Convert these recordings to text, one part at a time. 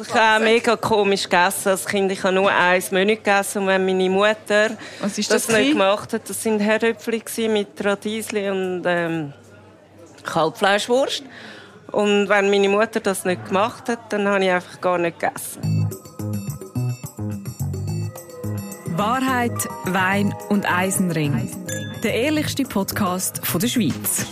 Ich habe mega komisch gegessen als Kind. Ich habe nur ein Menü gegessen. Und wenn meine Mutter Was ist das, das nicht gemacht hat, das sind Herdöpfel gewesen mit Radiesli und ähm, Kalbfleischwurst. Und wenn meine Mutter das nicht gemacht hat, dann habe ich einfach gar nicht gegessen. Wahrheit, Wein und Eisenring. Der ehrlichste Podcast von der Schweiz.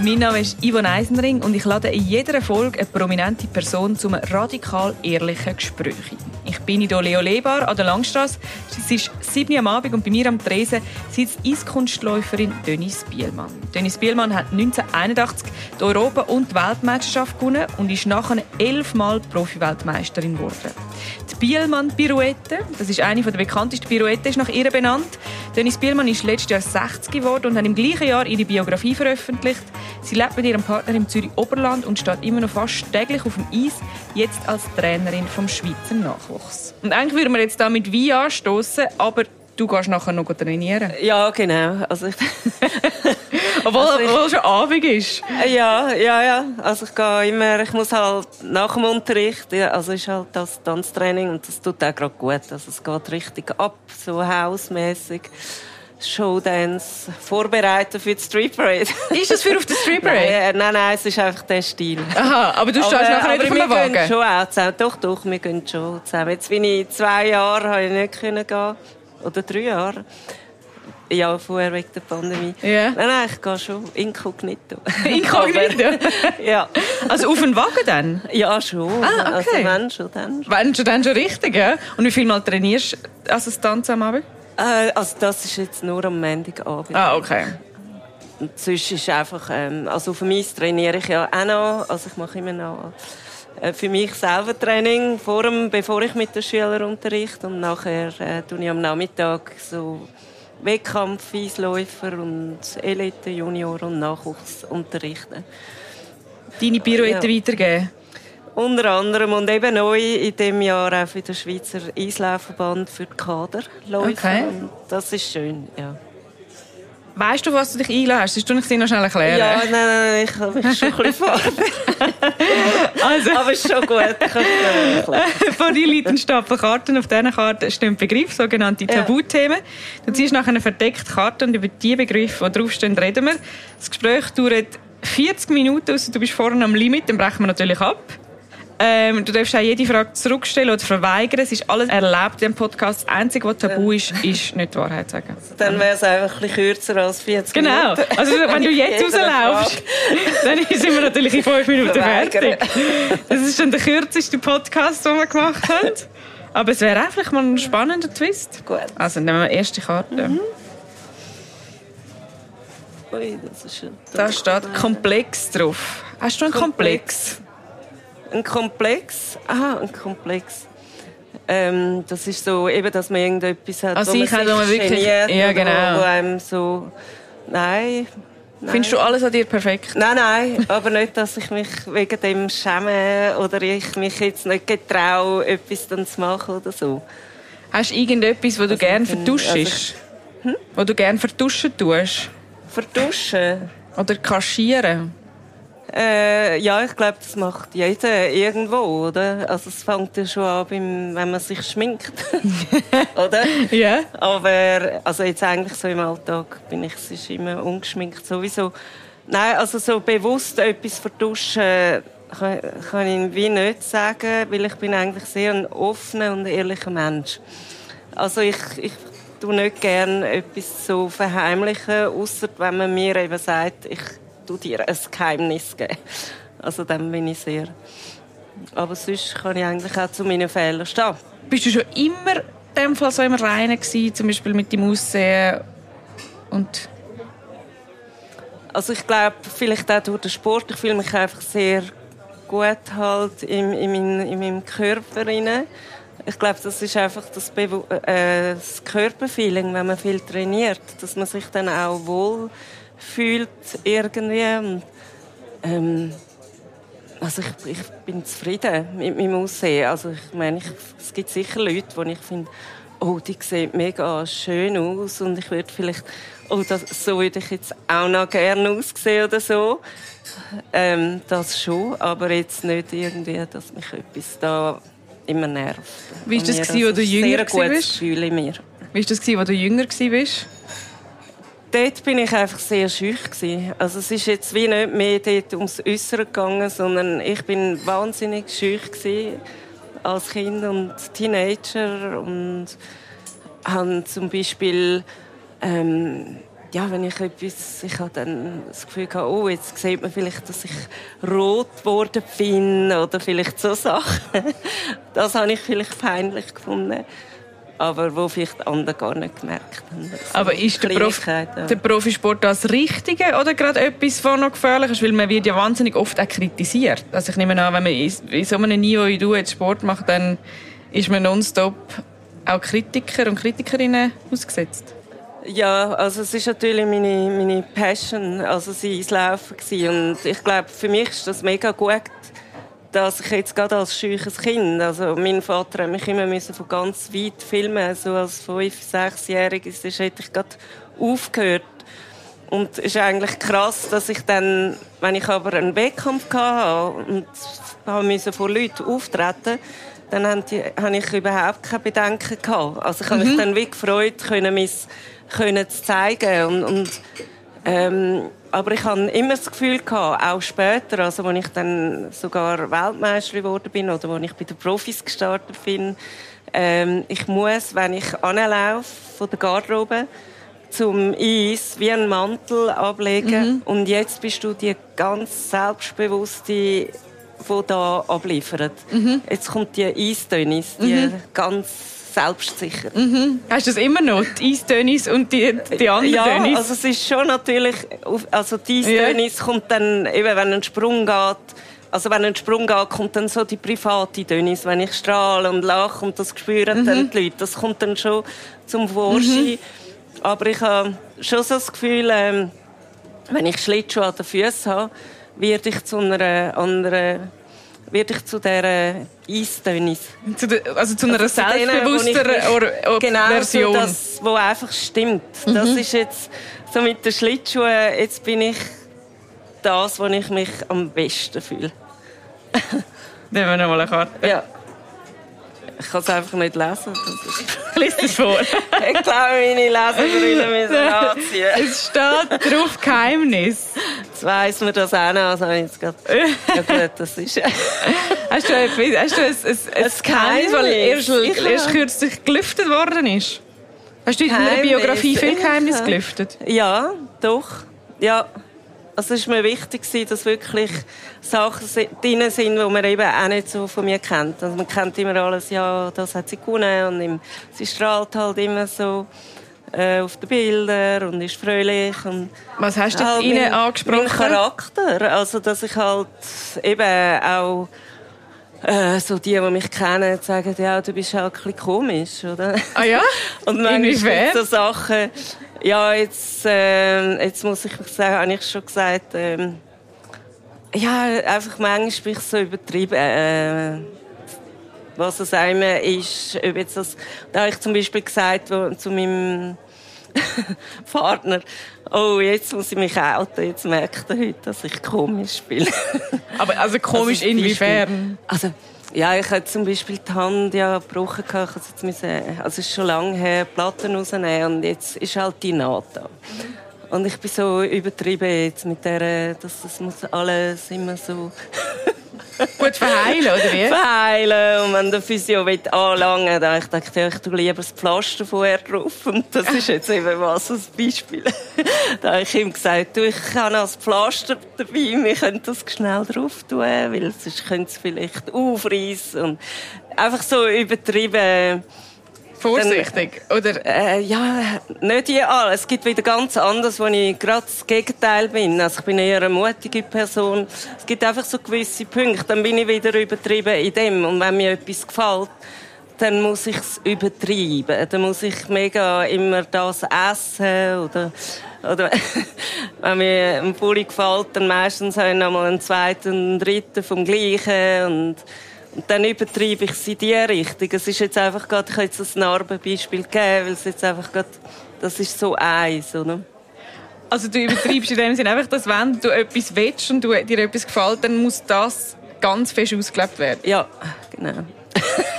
Mein Name ist Yvonne Eisenring und ich lade in jeder Folge eine prominente Person zum radikal ehrlichen Gespräch ein. Ich bin in der Leo Lebar an der Langstrasse. Es ist 7 Uhr am Abend und bei mir am Tresen sitzt Eiskunstläuferin Dennis Bielmann. Dennis Bielmann hat 1981 die Europa- und die Weltmeisterschaft gewonnen und ist nachher elfmal Profi-Weltmeisterin geworden. Die Bielmann-Pirouette, das ist eine der bekanntesten Pirouetten, ist nach ihr benannt. Dennis Bielmann ist letztes Jahr 60 geworden und hat im gleichen Jahr ihre Biografie veröffentlicht. Sie lebt mit ihrem Partner im Zürich Oberland und steht immer noch fast täglich auf dem Eis, jetzt als Trainerin vom Schweizer Nachwuchs. Und eigentlich würden wir jetzt da mit Wein anstoßen, aber du gehst nachher noch trainieren. Ja, genau. Also ich, Obwohl, Also ich- obwohl es schon Abend ist. ja, ja, ja. Also ich gehe immer, ich muss halt nach dem Unterricht, ja, also ist halt das Tanztraining und das tut auch gerade gut. Also es geht richtig ab, so hausmäßig. Showdance, vorbereiten für die Street Parade. Ist das für auf der Street nein, Parade? äh, nein, nein, es ist einfach der Stil. Aha, aber du stehst nachher nicht auf wir dem Wagen. schon auch zusammen. Doch, doch, wir gehen schon zusammen. Jetzt bin ich zwei Jahre, habe ich nicht können gehen. Oder drei Jahre. Ja, vorher wegen der Pandemie. Ja. Nein, nein, ich gehe schon inkognito. Inkognito? Ja. Also auf den Wagen dann? Ja, schon. Ah, Also okay. wenn schon, dann schon. Wenn du dann schon richtig, ja? Und wie viel Mal trainierst du als ein Tanz am Abend? Äh, also das ist jetzt nur am Montagabend. Ah, okay. Und sonst ist einfach, ähm, also auf dem Eis trainiere ich ja auch noch, also ich mache immer noch für mich selber Training, vor dem, bevor ich mit den Schülern unterrichte und nachher äh, tue ich am Nachmittag so Wettkampf, Eisläufer und Elite, Junior und Nachwuchs unterrichten. Deine Pirouette Ja. weitergeben? Unter anderem und eben neu in diesem Jahr auch für den Schweizer Eislaufverband für die Kaderläufer. Okay. Und das ist schön, ja. Weißt du, was du dich einlässt? Das tue ich dir noch schnell erklären. Ja, nein, nein, nein, ich habe mich schon ein bisschen. Also, Aber es ist schon gut. Vor dir liegt ein Stapel Karten. Auf diesen Karten stehen Begriffe, sogenannte Ja. Tabuthemen. Du ziehst nachher eine verdeckte Karte und über die Begriffe, die draufstehen, reden wir. Das Gespräch dauert 40 Minuten, also du bist vorne am Limit, dann brechen wir natürlich ab. Ähm, du darfst auch jede Frage zurückstellen oder verweigern. Es ist alles erlaubt im Podcast. Das Einzige, was tabu ist, ist nicht die Wahrheit sagen. Dann wäre es einfach ein bisschen kürzer als 40 Genau. Minuten. Also wenn du jetzt rauslaufst, dann sind wir natürlich in fünf Minuten Verweigern. fertig. Das ist schon der kürzeste Podcast, den wir gemacht haben. Aber es wäre auch vielleicht mal ein spannender Twist. Gut. Also nehmen wir die erste Karte. Ui, das ist Da steht Komplex drauf. Hast du einen Komplex? Ein Komplex? Aha, ein Komplex. Ähm, das ist so, eben, dass man irgendetwas hat, Also wo man ich habe, sich man wirklich- ja, genau. Wo einem so... Nein. nein. Findest du alles an dir perfekt? Nein, nein, aber nicht, dass ich mich wegen dem schäme oder ich mich jetzt nicht getraue, etwas dann zu machen oder so. Hast du irgendetwas, wo du Also, gerne bin- vertuschst? Wo du gerne vertuschen tust? Vertuschen? Oder kaschieren? Äh, ja, ich glaube, das macht jeder irgendwo, oder? Also es fängt ja schon an, beim, wenn man sich schminkt, oder? Ja. Aber also jetzt eigentlich so im Alltag bin ich es ist immer ungeschminkt sowieso. Nein, also so bewusst etwas vertuschen kann, kann ich wie nicht sagen, weil ich bin eigentlich sehr ein offener und ehrlicher Mensch. Also ich, ich tu nicht gern etwas so verheimlichen, außer wenn man mir eben sagt, ich tu dir ein Geheimnis geben. Also dann bin ich sehr. Aber sonst kann ich eigentlich auch zu meinen Fehlern stehen. Bist du schon immer in dem Fall so im Reinen gewesen, zum Beispiel mit dem Aussehen und Also ich glaube, vielleicht auch durch den Sport. Ich fühle mich einfach sehr gut halt in, in, mein, in meinem Körper rein. Ich glaube, das ist einfach das, Bewu äh, das Körperfeeling, wenn man viel trainiert, dass man sich dann auch wohl fühlt irgendwie. Ähm, also ich, ich bin zufrieden mit meinem Aussehen. Also ich meine, ich, es gibt sicher Leute, wo ich finde, oh, die sieht mega schön aus und ich würde vielleicht, oh, das, so würde ich jetzt auch noch gerne aussehen oder so. Ähm, das schon, aber jetzt nicht irgendwie, dass mich etwas da immer nervt. Wie war das, gewesen, als du jünger warst? Wie war das, als du jünger warst? Dort bin ich einfach sehr schüch gewesen. Also es ist jetzt wie nicht mehr dort ums Äußere gegangen, sondern ich bin wahnsinnig schüch gewesen als Kind und Teenager und habe zum Beispiel ähm, ja, wenn ich etwas, ich habe dann das Gefühl gehabt, oh, jetzt sieht man vielleicht, dass ich rot geworden bin oder vielleicht so Sachen. Das habe ich vielleicht peinlich gefunden. Aber wo vielleicht andere gar nicht gemerkt haben. Das Aber ist der, Prof der Profisport das Richtige oder gerade etwas, was noch gefährlich ist? Weil man wird ja wahnsinnig oft auch kritisiert. Also ich nehme an, wenn man in so einem Niveau wie du jetzt Sport macht, dann ist man nonstop auch Kritiker und Kritikerinnen ausgesetzt. Ja, also es ist natürlich meine, meine Passion, also sie ins Laufen gewesen. und ich glaube, für mich ist das mega gut, dass ich jetzt gerade als scheuches Kind, also mein Vater hat mich immer müssen von ganz weit filmen, so als fünf, sechsjähriges, hätte ich gerade aufgehört. Und es ist eigentlich krass, dass ich dann, wenn ich aber einen Wettkampf hatte und musste vor Leuten auftreten, dann habe ich überhaupt keine Bedenken gehabt. Also ich habe mich mhm. dann wie gefreut, können mein können zu zeigen. Und, und ähm, aber ich hatte immer das Gefühl gehabt, auch später, also als ich dann sogar Weltmeisterin geworden bin oder als ich bei den Profis gestartet bin, ähm, ich muss, wenn ich anlaufe von der Garderobe zum Eis, wie einen Mantel ablegen. Mhm. Und jetzt bist du die ganz selbstbewusste die da abliefert. Mhm. Jetzt kommt die Eistönis, die mhm. ganz selbstsicher. Mhm. Hast du das immer noch, die Eistönis und die, die anderen Ja, Dönis? also es ist schon natürlich, also die Eistönis ja. kommt dann, eben wenn ein Sprung geht, also wenn ein Sprung geht, kommt dann so die private Dönis, wenn ich strahle und lache und das spüren mhm. dann die Leute, das kommt dann schon zum Vorschein. Mhm. Aber ich habe schon so das Gefühl, ähm, wenn ich Schlittschuhe an den Füßen habe, werde ich zu einer anderen werde ich zu dieser Eistönis. Zu also zu einer also selbstbewussteren genau Version. Genau, das, was einfach stimmt. Mhm. Das ist jetzt so mit den Schlittschuhen, jetzt bin ich das, wo ich mich am besten fühle. Nehmen wir noch mal eine Karte. Ja. Ich kann es einfach nicht lesen. Lies es vor. ich glaube, meine Lesebrille müssen anziehen. Es steht drauf Geheimnis. Jetzt weiss man das auch noch. Also jetzt grad, ja gut, das ist... hast du, ein, hast du ein, ein, ein Geheimnis, weil erst, erst kürzlich gelüftet worden ist? Hast du in deiner Biografie viel Geheimnis gelüftet? Ja, doch. Ja. Also es war mir wichtig, dass wirklich Sachen drin sind, die man eben auch nicht so von mir kennt. Also man kennt immer alles, ja, das hat sie gewonnen und sie strahlt halt immer so äh, auf den Bildern und ist fröhlich. Und Was hast du halt ihnen mein, angesprochen? Mein Charakter, also dass ich halt eben auch äh, so die, die mich kennen, sagen, ja, du bist halt ein bisschen komisch, oder? Ah ja? und manchmal so Sachen, ja, jetzt, äh, jetzt muss ich sagen, habe ich schon gesagt, äh, ja, einfach manchmal bin ich so übertrieben, äh, was es einem ist. Ob jetzt das, da habe ich zum Beispiel gesagt wo, zu meinem Partner, oh, jetzt muss ich mich outen, jetzt merkt er heute, dass ich komisch bin. Aber also komisch also, inwiefern? Also, ja, ich hatte zum Beispiel die Hand ja gebrochen. Ich also jetzt müssen, also es ist schon lange her, Platten rausnehmen und jetzt ist halt die Naht da. Und ich bin so übertrieben jetzt mit der, dass das muss alles immer so Gut verheilen, oder wie? Verheilen. Und wenn der Physio will dann ich dachte, ich tue lieber das Pflaster vorher drauf. Und das ist jetzt eben was, ein Beispiel. da habe ich ihm gesagt, du, ich habe noch das Pflaster dabei, wir können das schnell drauf tun, weil sonst könnte es vielleicht aufreißen. Und einfach so übertrieben Vorsichtig, dann, oder? Äh, ja, nicht ja. Es gibt wieder ganz anderes, wo ich gerade das Gegenteil bin. Also ich bin eher eine mutige Person. Es gibt einfach so gewisse Punkte. Dann bin ich wieder übertrieben in dem. Und wenn mir etwas gefällt, dann muss ich es übertreiben. Dann muss ich mega immer das essen oder oder wenn mir ein Pulli gefällt, dann meistens habe ich noch mal einen zweiten, einen dritten vom gleichen und dann übertreibe ich es in die Richtung. Es ist jetzt einfach gerade, ich habe jetzt ein Narbenbeispiel gegeben, weil es jetzt einfach gerade, das ist so eins, oder? Also du übertreibst in dem Sinne einfach, dass wenn du etwas willst und du, dir etwas gefällt, dann muss das ganz fest ausgelebt werden? Ja, genau.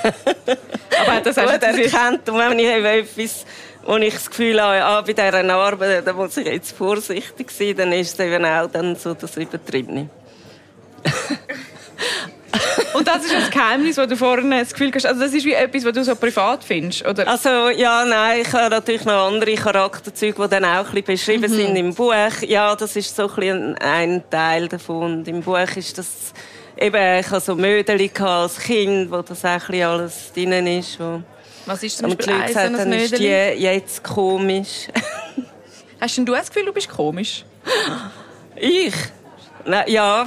Aber das du jetzt erkannt. Und wenn ich etwas, wo ich das Gefühl habe, ah, bei dieser Arbeit, da muss ich jetzt vorsichtig sein, dann ist es eben auch dann so das Übertriebene. Und das ist das Geheimnis, das du vorhin das Gefühl hast. Also das ist wie etwas, was du so privat findest, oder? Also, ja, nein, ich habe natürlich noch andere Charakterzüge, die dann auch ein bisschen beschrieben sind im Buch. Ja, das ist so ein, bisschen ein Teil davon. Und im Buch ist das, eben, ich habe so Mödeli als Kind, wo das auch ein bisschen alles drin ist. Wo Was ist zum Beispiel eins, ein dann ist die jetzt komisch. Hast denn du das Gefühl, du bist komisch? ich? Na, ja.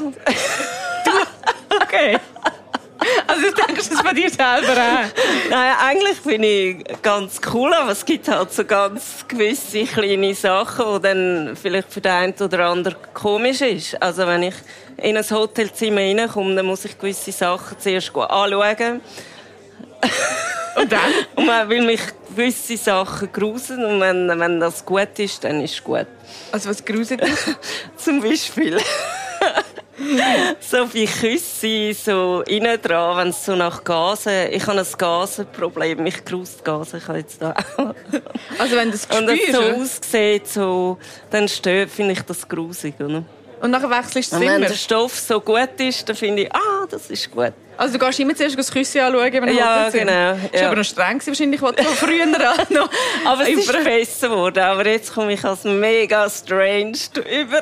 Okay. Also du denkst das von dir selber auch? Nein, eigentlich bin ich ganz cool, aber es gibt halt so ganz gewisse kleine Sachen, die dann vielleicht für den einen oder anderen komisch ist. Also wenn ich in ein Hotelzimmer reinkomme, dann muss ich gewisse Sachen zuerst anschauen. Und dann? Und man will mich gewisse Sachen grusen und wenn, wenn das gut ist, dann ist es gut. Also was gruselt dich? Zum Beispiel. so wie Küsse, so innen dran, wenn es so nach Gasen... Ich habe ein Gasenproblem, mich grust Gasen. Ich habe jetzt da. Also wenn du das Und es so aussieht, so, dann stört, finde ich das grusig. Oder? und nachher wechselst du Und das wenn der Stoff so gut ist, dann finde ich, ah, das ist gut. Also du gehst immer zuerst das Küsse anschauen, wenn du Ja, genau, ja. aber noch streng wahrscheinlich, was du früher noch... Aber es ist besser geworden. Aber jetzt komme ich als mega strange über.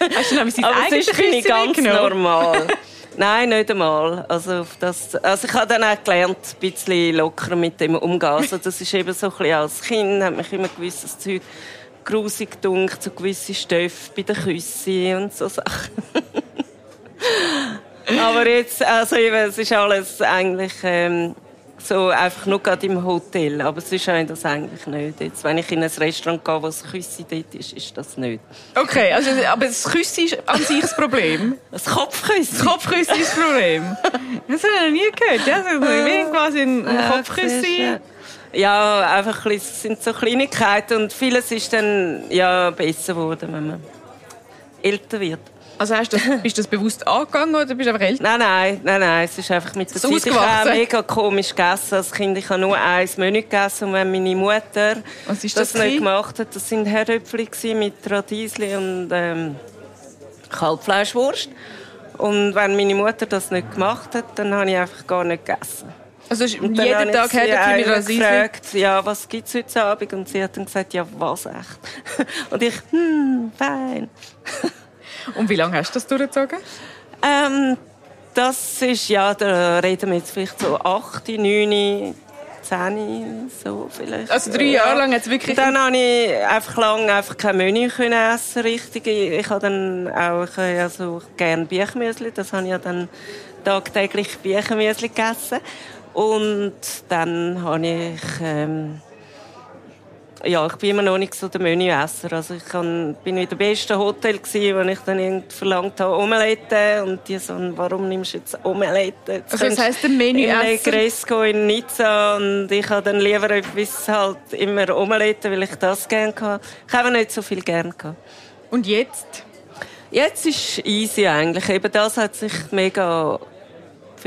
Hast du noch sein Aber eigenes bin ich ganz weggenommen? normal. Nein, nicht einmal. Also, das, also ich habe dann auch gelernt, ein bisschen lockerer mit dem umzugehen. Also das ist eben so ein bisschen als Kind, hat mich immer gewisses Zeug grusig gedunkt, so gewisse Stoffe bei den Küssen und so Sachen. Aber jetzt, also eben, es ist alles eigentlich ähm, so einfach nur gerade im Hotel. Aber sonst habe ich das eigentlich nicht. Jetzt, wenn ich in ein Restaurant gehe, wo das Küsse dort ist, ist das nicht. Okay, also, aber das Küsse ist an sich das Problem. Das Kopfküsse? Das Kopfküsse ist das Problem. Das habe ich noch nie gehört. Ja, so wie quasi ein Ja, Kopfküsse. siehst du. Ja, einfach ein bisschen- es sind so Kleinigkeiten und vieles ist dann ja besser geworden, wenn man älter wird. Also hast du das, bist du das bewusst angegangen oder bist du einfach älter? Nein, nein, nein, nein, es ist einfach mit der Zeit. Ich habe mega komisch gegessen als Kind. Ich habe nur ein Menü gegessen und wenn meine Mutter das, das nicht gemacht hat, das sind Herdöpfel gewesen mit Radiesli und ähm, Kalbfleischwurst. Und wenn meine Mutter das nicht gemacht hat, dann habe ich einfach gar nicht gegessen. Also jeden Tag sie Herdöpfel mit Rasisi? gefragt, ja, was gibt es heute Abend? Und sie hat dann gesagt, ja, was echt? Und ich, hm, fein. Und wie lange hast du das durchgezogen? Ähm, das ist, ja, da reden wir jetzt vielleicht so 8, 9, 10, so vielleicht. Also drei Jahre lang hat es wirklich... Und dann habe ich einfach lange einfach kein Menü können essen richtig. Ich, ich habe dann auch ich habe ja so gerne Büchmüsli. Das habe ich ja dann tagtäglich Büchmüsli gegessen. Und dann habe ich ähm, ja, ich bin immer noch nicht so der Menüesser. Also ich kann, bin in dem besten Hotel gsi, wo ich dann irgendwie verlangt habe Omelette und die so, warum nimmst du jetzt Omelette? Jetzt Also das heisst, der Menüesser... Negresco in Nizza und ich habe dann lieber etwas halt immer Omelette, weil ich das gerne hatte. Ich habe nicht so viel gerne gehabt. Und jetzt? Jetzt ist easy eigentlich. Eben das hat sich mega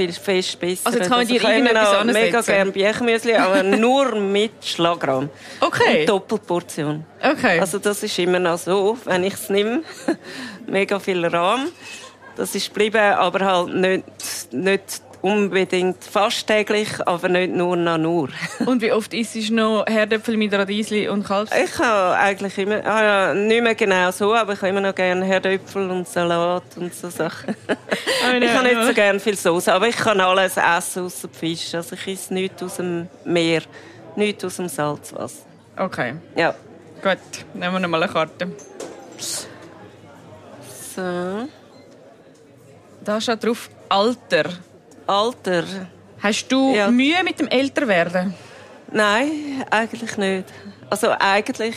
viel fest besser. Also jetzt kann man dir irgendetwas mega gerne Büchermüsli, aber nur mit Schlagrahm. Okay. Und Doppelportion. Okay. Also das ist immer noch so, wenn ich es nehme. mega viel Rahm. Das ist geblieben, aber halt nicht, nicht unbedingt fast täglich, aber nicht nur noch nur. Und wie oft isst du noch Herdöpfel mit Radiesli und Kalbs? Ich habe eigentlich immer, ah nicht mehr genau so, aber ich habe immer noch gerne Herdöpfel und Salat und so Sachen. ich habe nicht so gerne viel Soße, aber ich kann alles essen außer Fisch. Also ich esse nichts aus dem Meer, nichts aus dem Salzwasser. Okay, Ja. gut. Nehmen wir noch mal eine Karte. So. Da steht drauf Alter. Alter. Hast du Ja. Mühe mit dem Älterwerden? Nein, eigentlich nicht. Also eigentlich,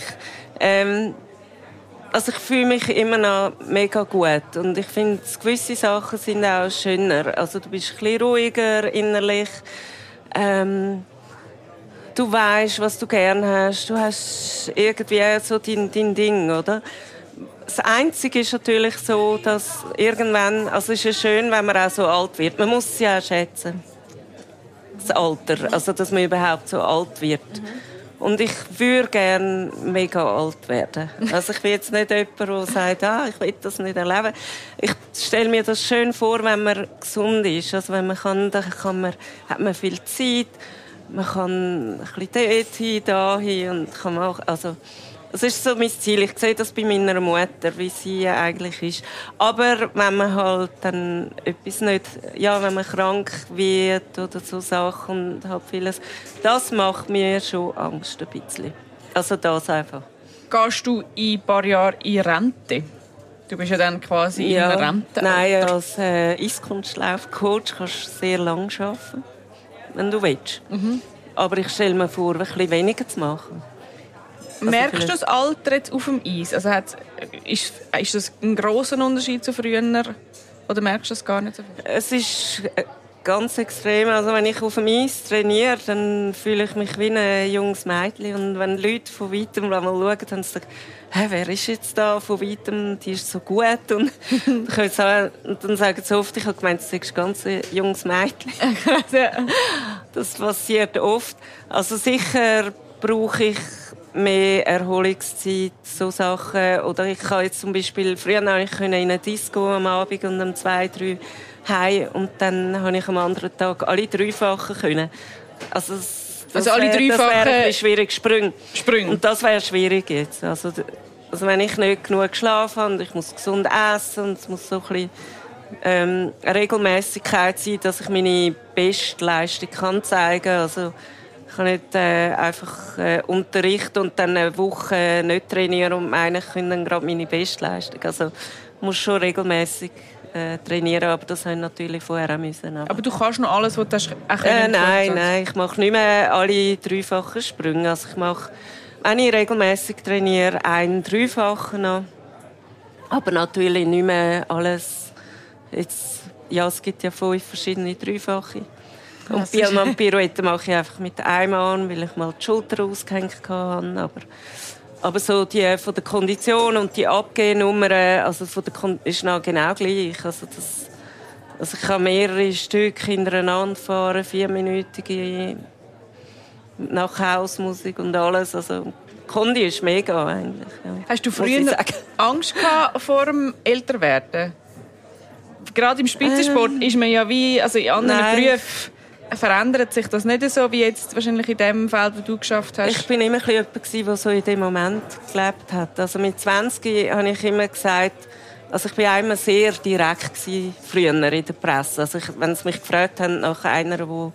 ähm, also ich fühle mich immer noch mega gut und ich finde, gewisse Sachen sind auch schöner. Also du bist ein bisschen ruhiger innerlich. Ähm, du weißt, was du gern hast. Du hast irgendwie so dein, dein Ding, oder? Das Einzige ist natürlich so, dass irgendwann, also es ist ja schön, wenn man auch so alt wird. Man muss es ja auch schätzen. das Alter, also dass man überhaupt so alt wird. Und ich würde gerne mega alt werden. Also ich bin jetzt nicht jemand, der sagt, ah, ich will das nicht erleben. Ich stelle mir das schön vor, wenn man gesund ist. Also wenn man kann, dann kann man, hat man viel Zeit. Man kann ein bisschen dort hin, da hin und kann auch, also das ist so mein Ziel. Ich sehe das bei meiner Mutter, wie sie eigentlich ist. Aber wenn man halt dann etwas nicht, ja, wenn man krank wird oder so Sachen und halt vieles, das macht mir schon Angst ein bisschen. Also das einfach. Gehst du in ein paar Jahren in Rente? Du bist ja dann quasi ja, in Rente. Nein, als äh, Eiskunstlaufcoach kannst du sehr lange arbeiten, wenn du willst. Mhm. Aber ich stelle mir vor, ein bisschen weniger zu machen. Also Merkst du das Alter jetzt auf dem Eis? Also hat, ist, ist das ein großer Unterschied zu früher? Oder merkst du das gar nicht so viel? Es ist äh, ganz extrem. Also wenn ich auf dem Eis trainiere, dann fühle ich mich wie ein junges Mädchen. Und wenn Leute von weitem mal schauen, dann sagen hey, wer ist jetzt da von weitem, die ist so gut. Und, dann, und dann sagen sie oft, ich habe gemeint, du bist ganz ein junges Mädchen. das passiert oft. Also sicher brauche ich mehr Erholungszeit, so Sachen. Oder ich kann jetzt zum Beispiel, früher ich in eine Disco am Abend und um zwei, drei heim und dann habe ich am anderen Tag alle dreifachen können. Also, das, also alle dreifachen... Das wäre schwierig, Sprünge. Sprünge. Und das wäre schwierig jetzt. Also, also wenn ich nicht genug geschlafen habe ich muss gesund essen und es muss so ein bisschen ähm, eine Regelmäßigkeit sein, dass ich meine Bestleistung kann zeigen kann. Also, ich kann nicht äh, einfach äh, unterrichten und dann eine Woche nicht trainieren und meinen, ich dann gerade meine Bestleistung. Also ich muss schon regelmäßig äh, trainieren, aber das haben natürlich vorher auch müssen. Aber, aber du kannst noch alles, was du hast, äh, Nein, nein, ich mache nicht mehr alle dreifachen Sprünge. Also ich mache, wenn ich regelmäßig trainiere, einen dreifachen noch. Aber natürlich nicht mehr alles. Jetzt, ja, es gibt ja fünf verschiedene dreifache. Und Bielmann Pirouette mache ich einfach mit einem Arm, weil ich mal die Schulter ausgehängt habe. Aber, aber so die von der Kondition und die Abgehnummer, also von der Kon ist noch genau gleich. Also das, also ich kann mehrere Stücke hintereinander fahren, vierminütige nach Hausmusik und alles. Also Kondi ist mega eigentlich. Ja. Hast du früher Angst gehabt vor dem Älterwerden? Gerade im Spitzensport ähm, ist man ja wie, also in anderen nein. Berufen verändert sich das nicht so wie jetzt wahrscheinlich in dem Feld, wo du geschafft hast? Ich bin immer ein jemand, der so in dem Moment gelebt hat. Also mit 20 habe ich immer gesagt, also ich war immer sehr direkt gewesen, früher in der Presse. Also ich, wenn sie mich gefragt haben nach einer, die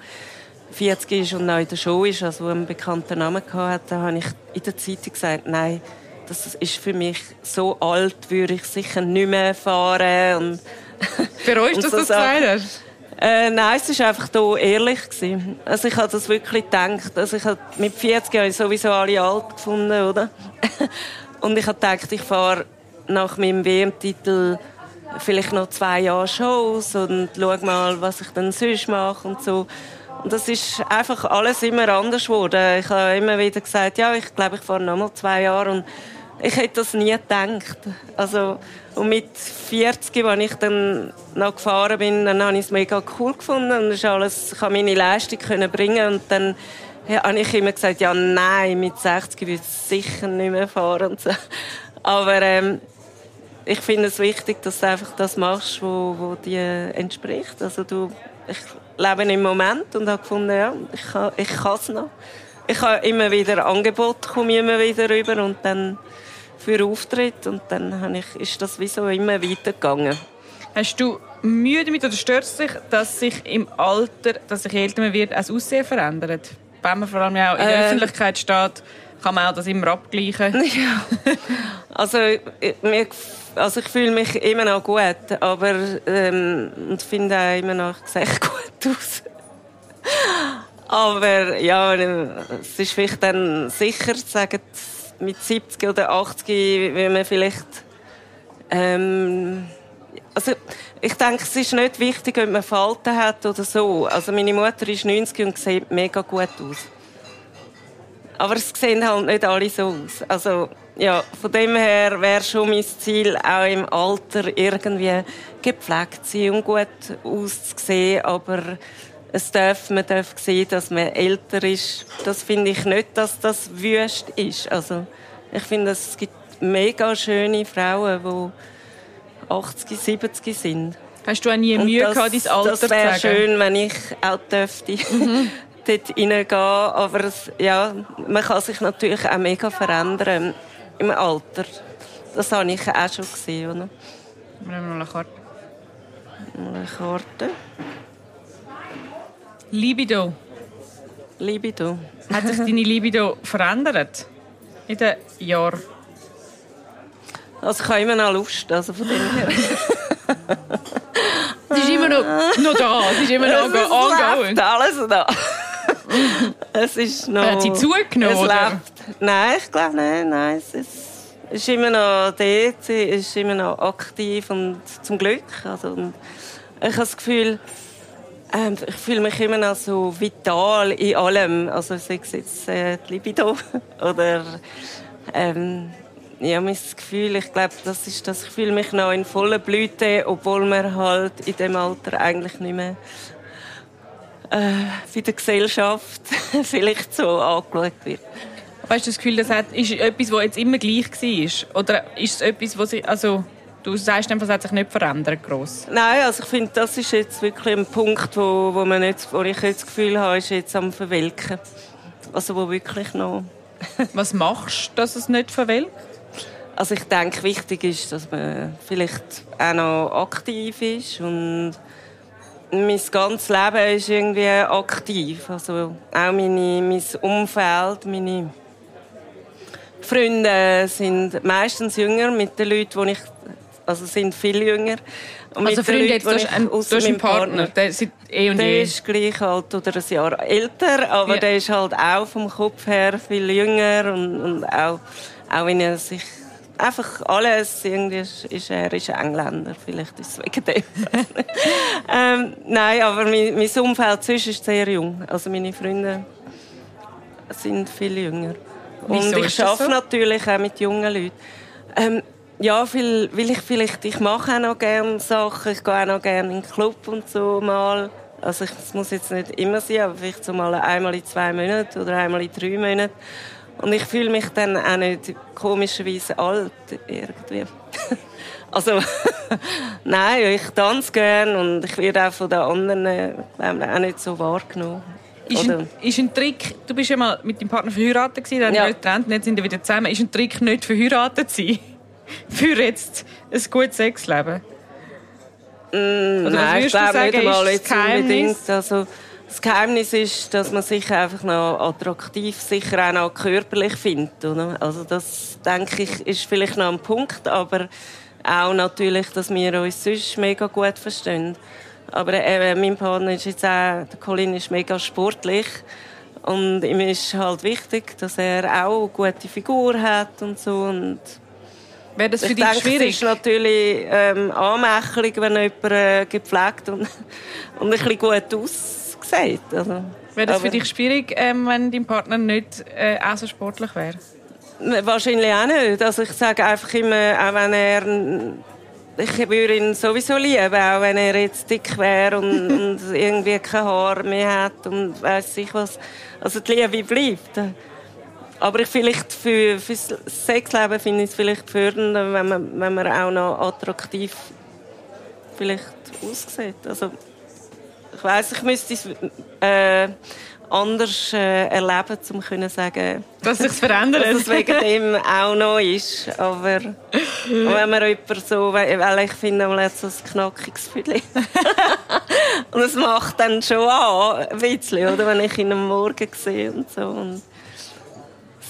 40 ist und noch in der Show ist, also einen bekannten Namen hatte, dann habe ich in der Zeitung gesagt, nein, das ist für mich so alt, würde ich sicher nicht mehr fahren. Und Bereust du, dass so das gesagt hast? Äh, nein, es war einfach hier ehrlich. Gewesen. Also ich habe das wirklich gedacht. Also ich habe, mit 40 habe ich sowieso alle alt gefunden, oder? Und ich habe gedacht, ich fahre nach meinem WM-Titel vielleicht noch zwei Jahre Shows und schaue mal, was ich dann sonst mache und so. Und das ist einfach alles immer anders geworden. Ich habe immer wieder gesagt, ja, ich glaube, ich fahre noch mal zwei Jahre und ich hätte das nie gedacht. Also, und mit 40, als ich dann noch gefahren bin, dann habe ich es mega cool gefunden und alles, ich meine Leistung können bringen und dann habe ich immer gesagt, ja nein, mit 60 würde ich sicher nicht mehr fahren so. Aber ähm, ich finde es wichtig, dass du einfach das machst, wo, wo dir entspricht. Also du, ich lebe im Moment und habe gefunden, ja, ich kann, ich es noch. Ich habe immer wieder Angebote, komme immer wieder rüber und dann für Auftritt und dann ich, ist das wie so immer weitergegangen. Hast du Mühe damit oder stört es dich, dass sich im Alter, dass sich älter man wird, das Aussehen verändert? Wenn man vor allem auch in der äh, Öffentlichkeit steht, kann man auch das immer abgleichen. Ja. Also, mir, also ich fühle mich immer noch gut, aber ähm, und finde auch immer noch, ich sehe gut aus. aber ja, es ist vielleicht dann sicher, sagen mit 70 oder 80 will man vielleicht ähm, also ich denke, es ist nicht wichtig, ob man Falten hat oder so. Also meine Mutter ist 90 und sieht mega gut aus. Aber es sehen halt nicht alle so aus. Also ja, von dem her wäre schon mein Ziel, auch im Alter irgendwie gepflegt zu sein und gut auszusehen. Aber es darf, man darf sehen, dass man älter ist. Das finde ich nicht, dass das wüst ist. Also, ich finde, es gibt mega schöne Frauen, die 80, 70 sind. Hast du auch nie Mühe das, gehabt, dein Alter Das wäre schön, wenn ich auch dürfte. Mhm. dort reingehen. Aber es, ja, man kann sich natürlich auch mega verändern im Alter. Das habe ich auch schon gesehen. Oder? Wir haben noch eine Karte. Eine Karte. Libido. Libido. Hat sich deine Libido verändert in den Jahren? Also ich habe immer noch Lust, also von dem her. Sie ist immer noch, noch da, sie ist immer noch es ongoing. alles da. es ist noch... Hat sie zugenommen, es? Lebt. Nein, ich glaube nicht, nein, es ist, ist immer noch dort, sie ist immer noch aktiv und zum Glück, also, und ich habe das Gefühl, ähm, ich fühle mich immer noch so vital in allem. Also sei es jetzt äh, die Libido oder ähm, ja, mein Gefühl, ich glaube, das ist das, ich fühle mich noch in voller Blüte, obwohl man halt in dem Alter eigentlich nicht mehr äh, für die Gesellschaft vielleicht so angeschaut wird. Hast du das Gefühl, das ist etwas, was jetzt immer gleich war? Oder ist es etwas, was sich, also Du sagst einfach, es hat sich nicht verändert gross. Nein, also ich finde, das ist jetzt wirklich ein Punkt, wo, wo, man nicht, wo ich jetzt das Gefühl habe, ist jetzt am Verwelken. Also wo wirklich noch... Was machst du, dass es nicht verwelkt? Also ich denke, wichtig ist, dass man vielleicht auch noch aktiv ist und mein ganzes Leben ist irgendwie aktiv. Also auch meine, mein Umfeld, meine Freunde sind meistens jünger mit den Leuten, die ich also sind viel jünger. Und also Freunde, jetzt, du hast einen, du hast einen Partner, der ist eh und Der ist gleich alt oder ein Jahr älter, aber ja. der ist halt auch vom Kopf her viel jünger und, und auch, auch wenn er sich einfach alles irgendwie ist, ist er ist Engländer. Vielleicht ist es wegen dem. Ähm, nein aber mein, mein Umfeld zwischen ist sehr jung. Also meine Freunde sind viel jünger. Wieso und ich arbeite so? natürlich auch mit jungen Leuten. Ähm, ja, viel, weil ich vielleicht, ich mache auch noch gerne Sachen, ich gehe auch noch gerne in den Club und so mal. Also es muss jetzt nicht immer sein, aber vielleicht so mal einmal in zwei Monaten oder einmal in drei Monaten. Und ich fühle mich dann auch nicht komischerweise alt irgendwie. also nein, ich tanze gerne und ich werde auch von den anderen äh, auch nicht so wahrgenommen. Ist ein, ist ein, Trick, du bist ja mal mit deinem Partner verheiratet gewesen, dann ja. getrennt und jetzt sind wir wieder zusammen. Ist ein Trick nicht verheiratet zu sein? Für jetzt ein gutes Sexleben? Mm, Oder nein, ich glaube nicht einmal jetzt unbedingt. Also, das Geheimnis ist, dass man sich einfach noch attraktiv, sicher auch noch körperlich findet. Oder? Also das, denke ich, ist vielleicht noch ein Punkt, aber auch natürlich, dass wir uns sonst mega gut verstehen. Aber äh, mein Partner ist jetzt auch, der Colin ist mega sportlich und ihm ist halt wichtig, dass er auch eine gute Figur hat und so und Wäre das für ich dich denke, schwierig? Es ist natürlich ähm, anmächtig, wenn jemand äh, gepflegt und, und ein bisschen gut aussieht. Also, wäre das für dich schwierig, ähm, wenn dein Partner nicht äh, auch so sportlich wäre? Wahrscheinlich auch nicht. Also ich sage einfach immer, auch wenn er ich würde ihn sowieso lieben, auch wenn er jetzt dick wäre und, und irgendwie kein Haar mehr hat und weiß ich was. Also die Liebe bleibt. Aber ich vielleicht für, für das Sexleben finde ich es vielleicht fördernder, wenn man, wenn man auch noch attraktiv vielleicht aussieht. Also, ich weiß, ich müsste es äh, anders äh, erleben, um zu sagen, dass sich verändert, dass es wegen dem auch noch ist. Aber wenn man jemand so, weil ich finde, man hat so ein knackiges Gefühl. und es macht dann schon an, ein bisschen, oder, wenn ich ihn am Morgen sehe und so. Und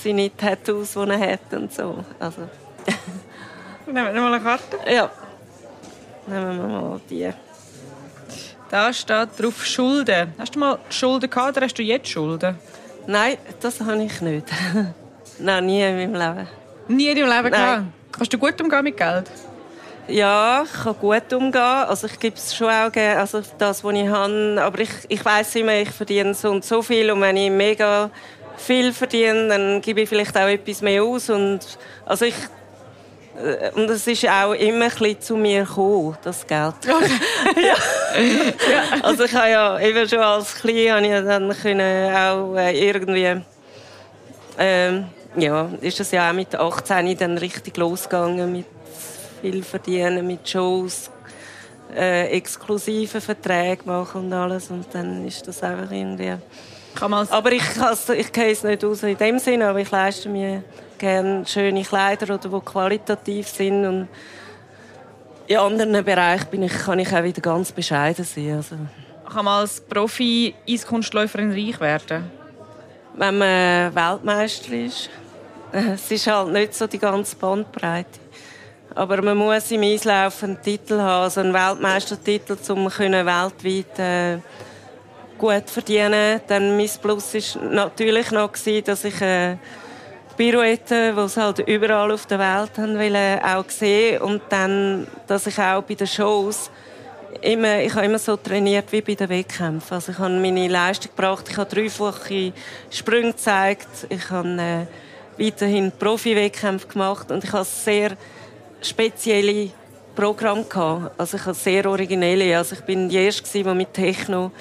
seine Tattoos, die er hat und so. Also. Nehmen wir mal eine Karte? Ja. Nehmen wir mal die. Da steht drauf Schulden. Hast du mal Schulden gehabt oder hast du jetzt Schulden? Nein, das habe ich nicht. Nein, nie in meinem Leben. Nie in deinem Leben gehabt? Kannst du gut umgehen mit Geld? Ja, ich kann gut umgehen. Also ich gebe es schon auch gerne, also das, was ich habe. Aber ich, ich weiss immer, ich verdiene so und so viel. Und wenn ich mega viel verdiene, dann gebe ich vielleicht auch etwas mehr aus. Und, also ich äh, und es ist auch immer ein bisschen zu mir gekommen, das Geld. Okay. ja. Also ich habe ja eben schon als Klein habe ich dann können auch äh, irgendwie ähm, ja, ist es ja auch mit 18 dann richtig losgegangen mit viel verdienen, mit Shows, äh, exklusive Verträge machen und alles und dann ist das einfach irgendwie aber ich, ich gehe es nicht aus in dem Sinne, aber ich leiste mir gerne schöne Kleider oder die qualitativ sind und in anderen Bereichen bin ich, kann ich auch wieder ganz bescheiden sein. Also. Kann man als Profi-Eiskunstläuferin reich werden? Wenn man Weltmeister ist. Es ist halt nicht so die ganze Bandbreite. Aber man muss im Eislaufen einen Titel haben, also einen Weltmeistertitel, um weltweit äh, gut verdienen. Dann mein Plus war natürlich noch, dass ich äh, Pirouetten, die es halt überall auf der Welt haben wollen, auch gesehen und dann, dass ich auch bei den Shows immer, ich habe immer so trainiert wie bei den Wettkämpfen. Also ich habe meine Leistung gebracht, ich habe dreifache Sprünge gezeigt, ich habe äh, weiterhin Profi-Wettkämpfe gemacht und ich habe sehr spezielle Programme gehabt. Also ich habe sehr originelle. Also ich bin die erste, die mit Techno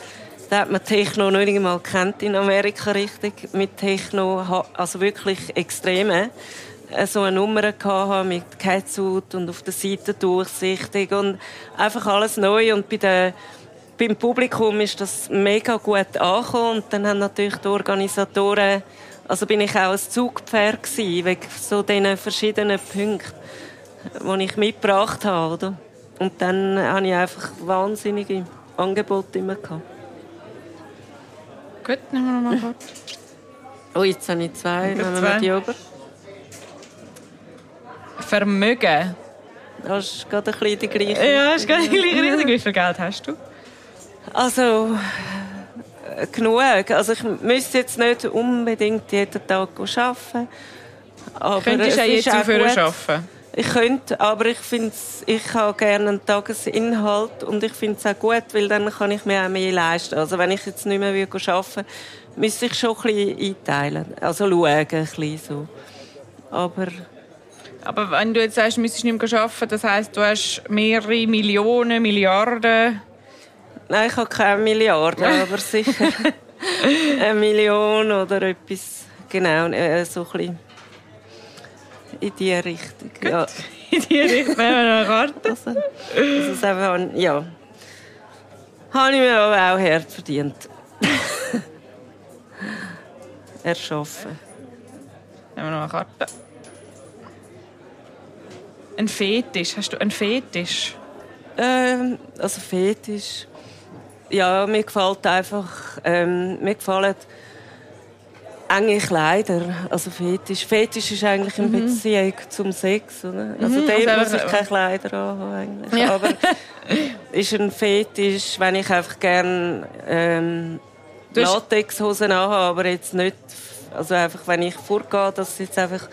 da hat man Techno noch nicht einmal kennt in Amerika richtig. Mit Techno, also wirklich extreme. Äh, so eine Nummer gehabt mit Catsuit und auf der Seite durchsichtig und einfach alles neu und bei der beim Publikum ist das mega gut angekommen und dann haben natürlich die Organisatoren, also bin ich auch ein Zugpferd gewesen, wegen so diesen verschiedenen Punkten, die ich mitgebracht habe, oder? Und dann habe ich einfach wahnsinnige Angebote immer gehabt. Gut, nehmen wir noch mal kurz. Oh, jetzt habe ich zwei. Nehmen wir mal die oben. Vermögen. Das ist gerade ein bisschen die gleiche. Ja, das ist gerade die gleiche Richtung. Wie viel Geld hast du? Also, äh, genug. Also ich müsste jetzt nicht unbedingt jeden Tag arbeiten. Aber Könntest du auch jetzt aufhören arbeiten? Ich könnte, aber ich finde ich habe gerne einen Tagesinhalt und ich finde es auch gut, weil dann kann ich mir auch mehr leisten. Also wenn ich jetzt nicht mehr arbeiten würde, müsste ich schon ein bisschen einteilen. Also schauen, ein bisschen so. Aber... Aber wenn du jetzt sagst, du müsstest nicht mehr arbeiten, das heisst, du hast mehrere Millionen, Milliarden... Nein, ich habe keine Milliarden, aber sicher eine Million oder etwas, genau, äh, so ein bisschen in die Richtung. Ja. in die Richtung, wenn wir noch eine Karte. Also, also einfach, ja. Habe ich mir aber auch hart verdient. Erschaffen. Nehmen wir noch eine Karte. Ein Fetisch. Hast du einen Fetisch? Ähm, also Fetisch. Ja, mir gefällt einfach, ähm, mir gefallen enge Kleider, also Fetisch. Fetisch ist eigentlich eine mhm. Beziehung zum Sex, oder? Also mhm, der also muss ich keine Kleider anhaben eigentlich. Ja. Aber ist ein Fetisch, wenn ich einfach gerne ähm, Latexhosen anhabe, aber jetzt nicht, also einfach wenn ich vorgehe, dass jetzt einfach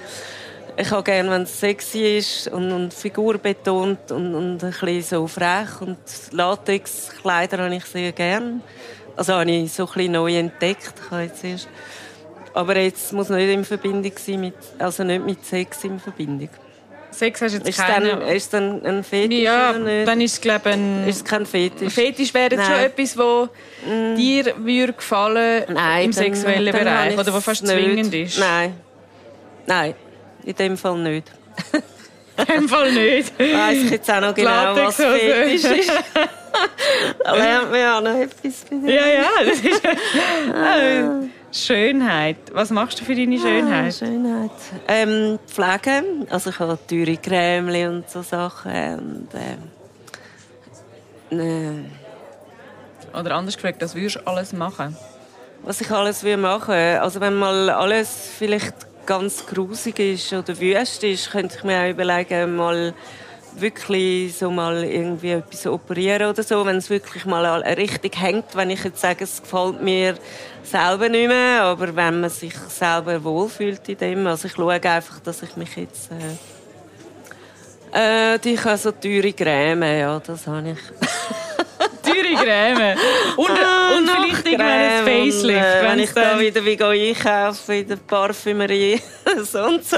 ich habe gerne, wenn es sexy ist und, und Figur betont und, und ein bisschen so frech und Latexkleider habe ich sehr gerne. Also habe ich so ein bisschen neu entdeckt. Ich habe jetzt erst aber jetzt muss nicht in Verbindung sein mit, also nicht mit Sex in Verbindung. Sex hast du jetzt ist keine... Dann, ist dann ein Fetisch ja, oder nicht? dann ist es glaube ein... Ist kein Fetisch? Fetisch wäre jetzt schon etwas, wo mm. dir würde gefallen Nein, im dann, sexuellen dann Bereich oder wo fast nicht. zwingend ist? Nein. Nein, in dem Fall nicht. in dem Fall nicht. Weiss ich jetzt auch noch genau, was Fetisch ist. lernt man ja noch etwas. Ja, ja, das ist... Schönheit. Was machst du für deine Schönheit? Ah, Schönheit. Ähm, Pflege. Also ich habe teure Creme und so Sachen. Und, ähm, äh. Oder anders gefragt, was würdest du alles machen? Was ich alles will machen? Also wenn mal alles vielleicht ganz grusig ist oder wüst ist, könnte ich mir auch überlegen, mal wirklich so mal irgendwie etwas operieren oder so, wenn es wirklich mal richtig hängt, wenn ich jetzt sage, es gefällt mir selber nicht mehr, aber wenn man sich selber wohlfühlt in dem, also ich schaue einfach, dass ich mich jetzt äh, äh, ich habe so teure Creme, ja, das habe ich. teure Nachgrämen. Und, Ah, und vielleicht irgendwann ein. Facelift. Und, äh, Wenn ich da dann- wieder wie gehe einkaufen in der Parfümerie so und so,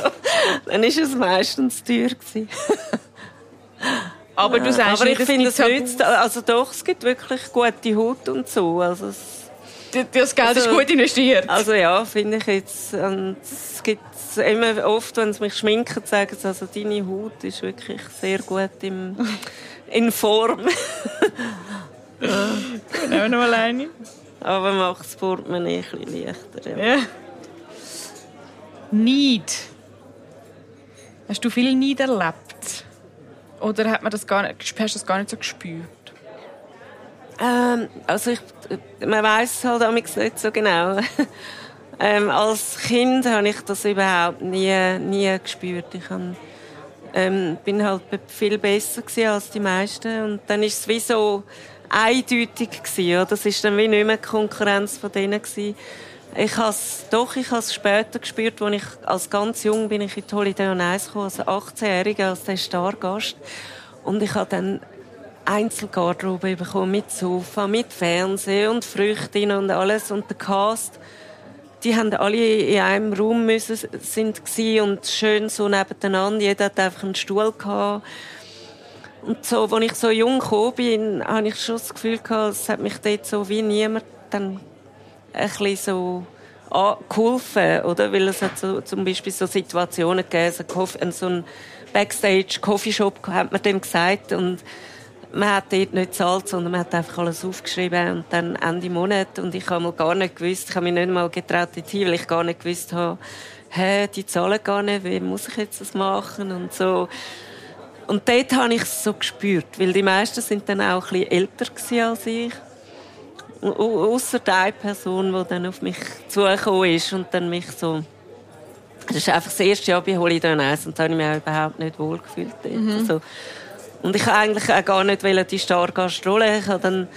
dann ist es meistens teuer gewesen. Aber du sagst, Aber ich finde, es gibt nützt, also doch, es gibt wirklich gute Haut und so. Also, es, Das Geld ist Also- gut investiert. also ja, finde ich jetzt. Und es gibt immer oft, wenn sie mich schminken, sagen sie, also deine Haut ist wirklich sehr gut im, in Form. Nehmen wir noch alleine. Aber macht das Portemonnaie ein bisschen leichter. Ja. Ja. Neid. Hast du viel Neid erlebt? Oder hat man das gar nicht, hast du das gar nicht so gespürt? Ähm, also ich, man weiß es halt nicht so genau. ähm, als Kind habe ich das überhaupt nie, nie gespürt. Ich habe, ähm, bin halt viel besser als die meisten und dann ist es wie so eindeutig gewesen. Oder? Das ist dann wie nicht mehr Konkurrenz von denen gewesen. Ich habe es, doch, ich habe es später gespürt, als ich als ganz jung bin ich in die Holiday on Ice gekommen, als 18-Jähriger, als der Stargast. Und ich habe dann Einzelgarderobe bekommen, mit Sofa, mit Fernsehen und Früchten und alles. Und der Cast, die haben alle in einem Raum müssen, sind und schön so nebeneinander. Jeder hat einfach einen Stuhl gehabt. Und so, als ich so jung gekommen bin, habe ich schon das Gefühl es hat mich dort so wie niemand dann ein bisschen so geholfen, oder? Weil es hat so, zum Beispiel so Situationen gegeben, so, so ein Backstage-Coffeeshop hat man dem gesagt und man hat dort nicht gezahlt, sondern man hat einfach alles aufgeschrieben und dann Ende Monat und ich habe mal gar nicht gewusst, ich habe mich nicht mal getraut dort hin, weil ich gar nicht gewusst habe, hä, die zahlen gar nicht, wie muss ich jetzt das machen und so. Und dort habe ich es so gespürt, weil die meisten sind dann auch ein bisschen älter als ich. Außer eine Person, die dann auf mich zugekommen ist und dann mich so... Das ist einfach das erste Jahr bei Holiday on Ice und da habe ich mich auch überhaupt nicht wohl gefühlt. dort. Also, und ich wollte eigentlich auch gar nicht die Stargastrolle. Ich habe dann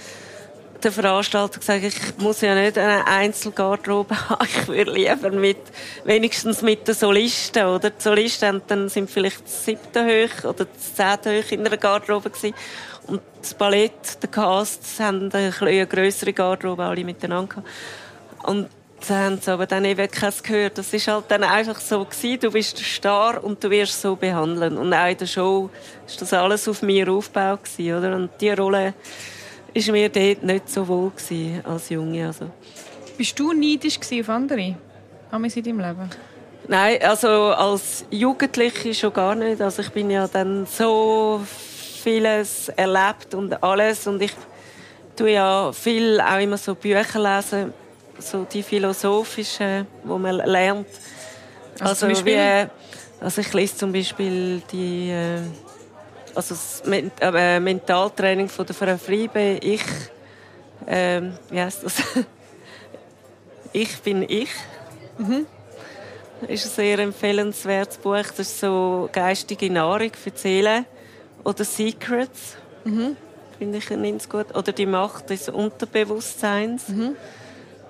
der Veranstalter gesagt, ich muss ja nicht eine Einzelgarderobe haben. Ich würde lieber mit, wenigstens mit den Solisten, oder? Die Solisten dann sind vielleicht das siebte hoch oder das zehnte hoch in einer Garderobe gewesen. Und das Ballett, der Cast, haben bisschen eine grössere Garderobe alle miteinander gehabt. Und haben sie aber dann eben keins gehört. Das ist halt dann einfach so gewesen. Du bist der Star und du wirst so behandeln. Und auch in der Show ist das alles auf mir aufgebaut gewesen, oder? Und die Rolle ist mir dort nicht so wohl gewesen als Junge, also. Bist du neidisch gewesen auf andere? Haben wir in deinem Leben? Nein, also als Jugendliche schon gar nicht. Also ich bin ja dann so vieles erlebt und alles und ich tue ja viel auch immer so Bücher lesen, so die philosophischen, wo man lernt. Also Also, zum Beispiel? wie, also ich lese zum Beispiel die äh, also das Men äh, Mentaltraining von der Frau Friebe. Ich, ähm, wie heißt das? ich bin ich. ist ein sehr empfehlenswertes Buch. Das ist so geistige Nahrung für die Seele. Oder Secrets. Finde ich ganz gut. Oder die Macht des Unterbewusstseins.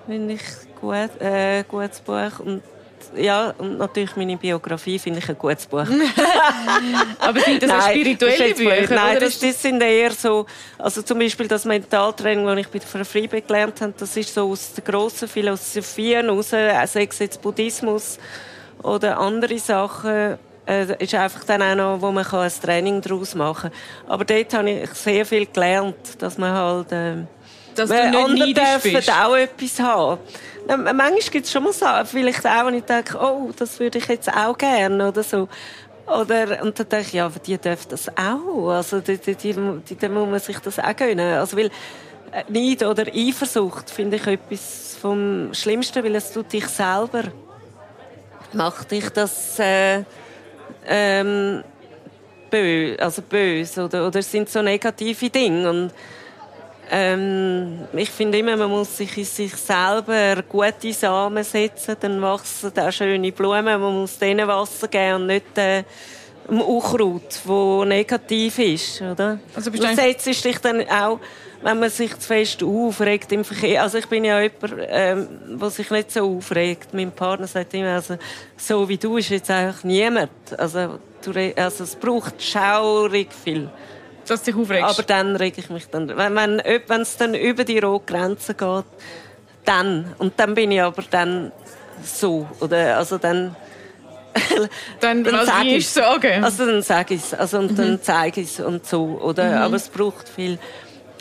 Finde ich gut, äh, gutes Buch. Und ja, und natürlich meine Biografie finde ich ein gutes Buch. Aber sind das Nein, spirituelle das Bücher? blöd. Nein, das, das sind eher so, also zum Beispiel das Mentaltraining, das ich bei der Friebe gelernt habe, das ist so aus der grossen Philosophie heraus, sei es jetzt Buddhismus oder andere Sachen, äh, ist einfach dann auch noch, wo man kann ein Training daraus machen kann. Aber dort habe ich sehr viel gelernt, dass man halt... ähm, Dass du weil nicht dürfen bist. auch etwas haben. Na, Manchmal gibt es schon mal Sachen, vielleicht auch, wenn ich denke, oh, das würde ich jetzt auch gerne oder so. Oder, und dann denke ich, ja, aber die dürfen das auch. Also, die, die, die, die, dann muss man sich das auch gönnen. Also, weil äh, Neid oder Eifersucht finde ich etwas vom Schlimmsten, weil es tut dich selber, macht dich das, äh, ähm, bö also böse oder, oder sind so negative Dinge und ähm, ich finde immer, man muss sich in sich selber gute Samen setzen, dann wachsen auch schöne Blumen. Man muss denen Wasser geben und nicht äh, dem Unkraut, wo negativ ist, oder? Also du setzt dich dann auch, wenn man sich zu fest aufregt im Verkehr. Also ich bin ja jemand, ähm, der sich nicht so aufregt. Mein Partner sagt immer, also, so wie du ist jetzt eigentlich niemand. Also, du, also es braucht schaurig viel Dass du dich aufregst. Aber dann reg ich mich dann. Wenn, wenn, wenn es dann über die rote Grenze geht, dann. Und dann bin ich aber dann so. Oder, also dann... dann, dann was sag wie ich's. ist sagen? Also dann sage ich es. Also, und dann zeige ich es und so. Oder? Aber es braucht viel.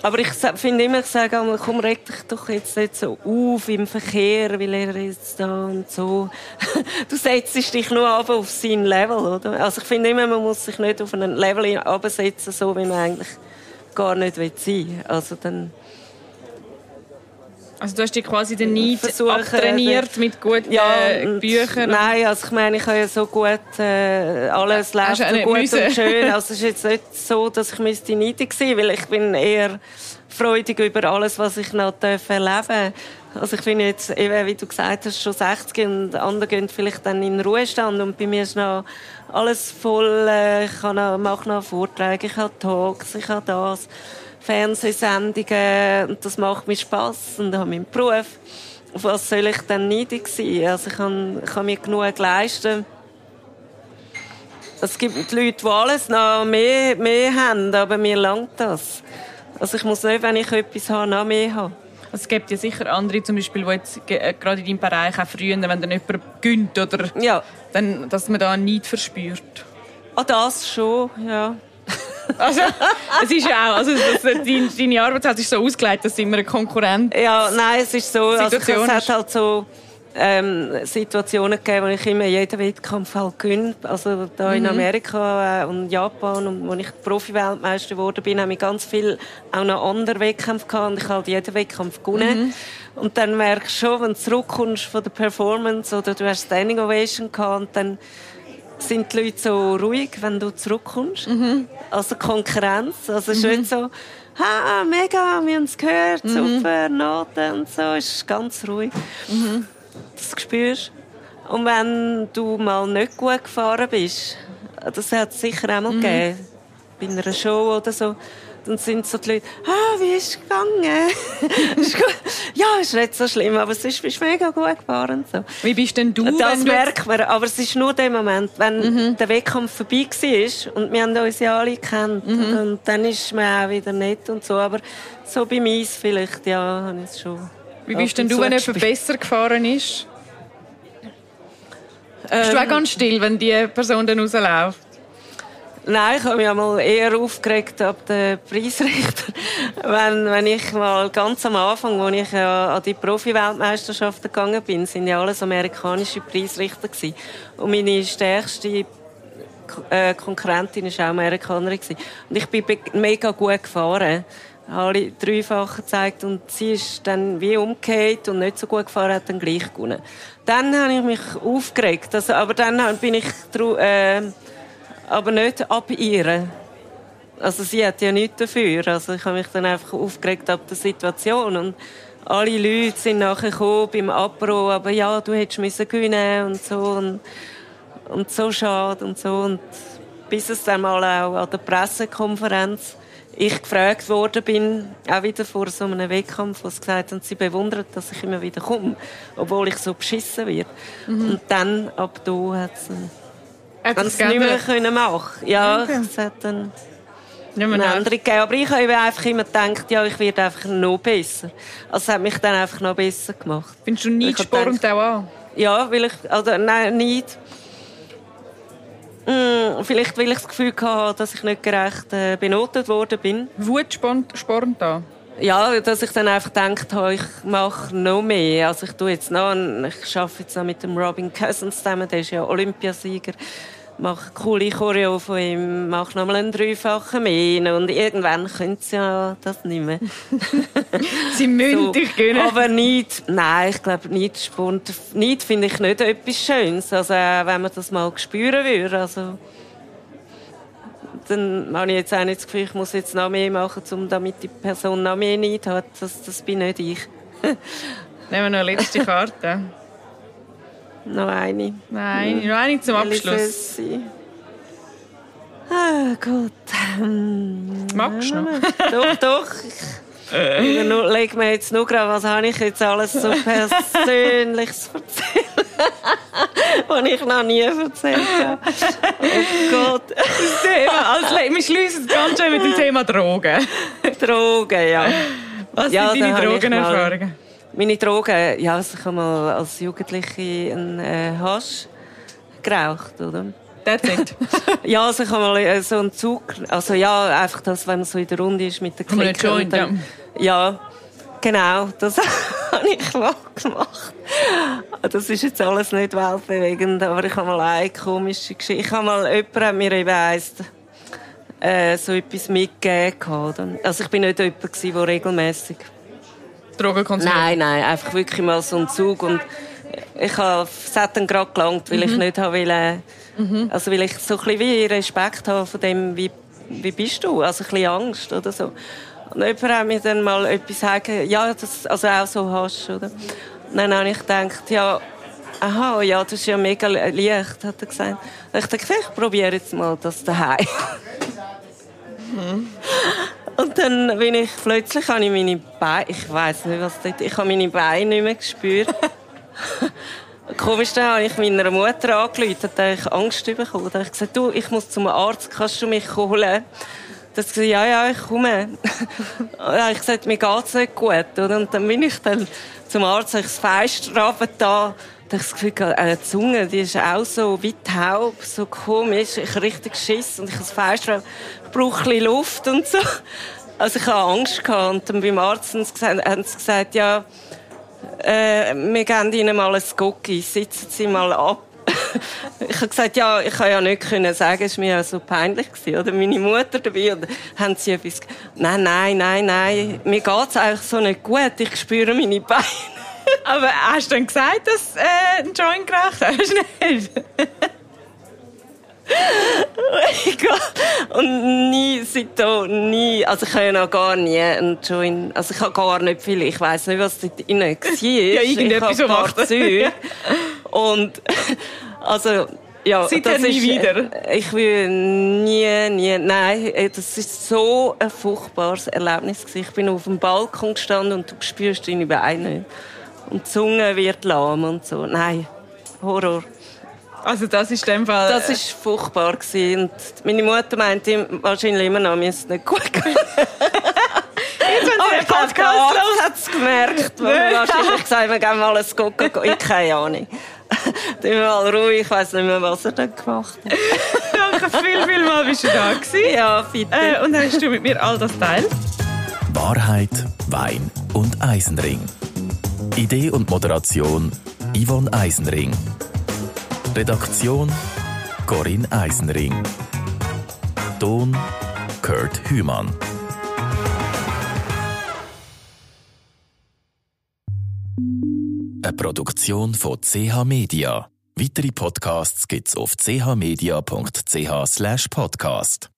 Aber ich finde immer, ich sage einmal, komm, reg dich doch jetzt nicht so auf im Verkehr, weil er ist da und so. Du setzt dich nur ab auf sein Level, oder? Also ich finde immer, man muss sich nicht auf ein Level absetzen, so wie man eigentlich gar nicht will sein. Also dann Also du hast dich quasi den Neid Versuchen, abtrainiert mit guten äh, und- Büchern. Nein, also ich meine, ich habe ja so gut, äh, alles läuft auch so gut müssen. und schön. Also es ist jetzt nicht so, dass ich müsste neidig sein, weil ich bin eher freudig über alles, was ich noch darf erleben Also ich bin jetzt, eben, wie du gesagt hast, schon 60 und andere gehen vielleicht dann in den Ruhestand und bei mir ist noch alles voll, äh, ich habe noch, mache noch Vorträge, ich habe Talks, ich habe das. Fernsehsendungen und das macht mir Spaß und ich habe meinen Beruf. Auf was soll ich dann neidig sein? Also ich kann, ich kann mir genug leisten. Es gibt Leute, die alles noch mehr, mehr haben, aber mir langt das. Also ich muss nicht, wenn ich etwas habe, noch mehr haben. Es gibt ja sicher andere, zum Beispiel, die jetzt äh, gerade in deinem Bereich auch früher, wenn dann jemand gönnt oder Ja, dann, dass man da Neid verspürt. ah, das schon, ja. Also, es ist ja auch, also das, deine, deine Arbeitszeit ist so ausgelegt, dass immer ein Konkurrent Ja, nein, es ist so, also es hat halt so ähm, Situationen gegeben, wo ich immer jeden Wettkampf halt gewinne. Also da in Amerika äh, und Japan und wo ich Profi-Weltmeister geworden bin, habe ich ganz viel auch noch andere Wettkämpfe gehabt und ich habe halt jeden Wettkampf gewonnen. Und dann merkst du schon, wenn du zurückkommst von der Performance oder du hast Standing Ovation gehabt und dann sind die Leute so ruhig, wenn du zurückkommst. Also Konkurrenz. Also es ist nicht so, ha, mega, wir haben es gehört, super, Noten und so. Es ist ganz ruhig. Das spürst Und wenn du mal nicht gut gefahren bist, das hat es sicher auch mal gegeben, bei einer Show oder so, dann sind so die Leute, ah, wie ist es gegangen? Ja, ist nicht so schlimm, aber es ist, mega gut gefahren. So. Wie bist denn du, Das merkt man, aber es ist nur der Moment, wenn der Wettkampf vorbei war und wir haben uns ja alle gekannt und dann ist man auch wieder nett und so, aber so bei mir vielleicht, ja, habe ich es schon. Wie bist denn du, wenn jemand besser gefahren ist? Bist du auch Ähm, ganz still, wenn die Person dann rausläuft? Nein, ich habe mich einmal eher aufgeregt ab den Preisrichter. wenn, wenn ich mal ganz am Anfang, als ich ja an die Profi-Weltmeisterschaften gegangen bin, sind ja alles amerikanische Preisrichter gewesen. Und meine stärkste äh, Konkurrentin war auch Amerikanerin. gewesen. Und ich bin mega gut gefahren. Alle dreifache gezeigt und sie ist dann wie umgekehrt und nicht so gut gefahren, hat dann gleich gewonnen. Dann habe ich mich aufgeregt, also, aber dann bin ich äh, aber nicht ab ihr. Also sie hat ja nichts dafür. Also ich habe mich dann einfach aufgeregt ab der Situation und alle Leute sind nachher gekommen beim Apro, aber ja, du hättest müssen gewinnen und so und, und so schade und so und bis es dann mal auch an der Pressekonferenz ich gefragt worden bin, auch wieder vor so einem Wettkampf, wo sie gesagt haben, sie bewundern, dass ich immer wieder komme, obwohl ich so beschissen werde. Und dann, ab da, hat sie Hat wenn das es nicht mehr können machen Ja, Okay. es hat dann Nicht mehr eine andere gegeben. Aber ich habe einfach immer gedacht, ja, ich werde einfach noch besser. Also es hat mich dann einfach noch besser gemacht. Findest du hab spornt auch an? Ja, weil ich, also nein, nicht. Hm, vielleicht, weil ich das Gefühl hatte, dass ich nicht gerecht äh, benotet worden bin. Wut spornt, spornt an? Ja, dass ich dann einfach gedacht habe, ich mache noch mehr. Also ich tue jetzt noch, ich arbeite jetzt noch mit dem Robin Cousins zusammen, der ist ja Olympiasieger. Mache coole Choreo von ihm, mache nochmal einen dreifachen mehr. Und irgendwann können sie ja das nicht mehr. Sie müssen dich gönnen. Aber nicht, nein, ich glaube nicht Sport. Nicht finde ich nicht etwas Schönes. Also äh, wenn man das mal spüren würde, also dann habe ich jetzt auch nicht das Gefühl, ich muss jetzt noch mehr machen, um damit die Person noch mehr Neid hat. Das, das bin nicht ich. Nehmen wir noch eine letzte Karte. Noch eine. Nein, noch eine zum Abschluss. Ah, gut. Magst du noch? doch, doch. Ich, Äh. Leg mir jetzt nur gerade, was habe ich jetzt alles so Persönliches erzählt, was ich noch nie erzählt habe. Oh Gott. Das Thema, also, wir schließen es ganz schön mit dem Thema Drogen. Drogen, ja. Was Ja, sind deine Drogenerfahrungen? Meine Drogen, ja, also ich habe mal als Jugendliche einen äh, Hasch geraucht, oder? That's it. Ja, also ich habe mal äh, so einen Zug, also ja, einfach das, wenn man so in der Runde ist mit der Clique. und dann- ja, genau, das habe ich mal gemacht. Das ist jetzt alles nicht weltbewegend, aber ich habe mal eine komische Geschichte. Ich habe mal, jemand hat mir eben eins, äh, so etwas mitgegeben. Also ich bin nicht jemand der regelmäßig Drogenkonsum. Nein, nein, einfach wirklich mal so ein Zug und ich habe, es hat dann gerade gelangt, weil ich nicht habe wollen, also weil ich so ein bisschen wie Respekt habe von dem, wie, wie bist du, also ein bisschen Angst oder so. Und jemand hat mir dann mal etwas sagen, ja, das, also auch so hast, oder? Und dann habe ich gedacht, ja, aha, ja, das ist ja mega leicht, hat er gesagt. Und ich dachte, ich probiere jetzt mal das daheim. Und dann bin ich plötzlich habe ich meine Beine, ich weiß nicht was dort, ich habe meine Beine nicht mehr gespürt. Komisch, dann habe ich meiner Mutter angerufen, da habe ich Angst bekommen. Da habe ich gesagt, du, ich muss zum Arzt, kannst du mich holen? Das gesagt, ja, ja, ich komme. dann habe ich gesagt, mir geht's nicht gut? Und dann bin ich dann zum Arzt, habe ich das runter da, da habe ich das Gefühl, gehabt, äh, Zunge, die ist auch so wie taub, so komisch. Ich habe richtig Schiss und ich habe das runter- ich brauche ein bisschen Luft und so. Also ich habe Angst gehabt und dann beim Arzt sie haben sie gesagt ja, äh, wir geben Ihnen mal ein Gucki, sitzen Sie mal ab. ich habe gesagt, ja, ich kann ja nicht können sagen, es war mir ja so peinlich gewesen, oder? Meine Mutter dabei, und haben sie etwas, nein, nein, nein, nein, mir geht's eigentlich so nicht gut, ich spüre meine Beine. Aber hast du dann gesagt, dass äh, einen Joint geraucht hast? Nicht? Und nie, seitdem, nie, also ich habe ja noch gar nie einen Joint, also ich habe gar nicht viel, ich weiss nicht, was dort drin war. ja, irgendetwas, ich habe paar Zeug. Und, also, ja, Seither das nie ist, wieder? äh, Ich will nie, nie, nein, äh, das ist so ein furchtbares Erlebnis gewesen. Ich bin auf dem Balkon gestanden und du spürst deine Beine nicht. Und die Zunge wird lahm und so. Nein, Horror. Also das ist dem Fall... Das ist furchtbar gewesen. Und meine Mutter meinte wahrscheinlich immer noch, mir ist es nicht gut gegangen. jetzt, wenn Aber sie Podcast Arzt hat es gemerkt. Weil wir wahrscheinlich gesagt wir geben mal ein Gucken. Ich keine Ahnung. Dann mal ruhig, ich weiß nicht mehr, was er dann gemacht hat. Danke viel, viel mal, bist du da gewesen. Ja, bitte. Äh, und hast du mit mir all das teilt? Wahrheit, Wein und Eisenring. Idee und Moderation Yvonne Eisenring. Redaktion Corinne Eisenring. Ton Kurt Hümann. Eine Produktion von CH Media. Weitere Podcasts gibt's auf chmedia.ch/podcast.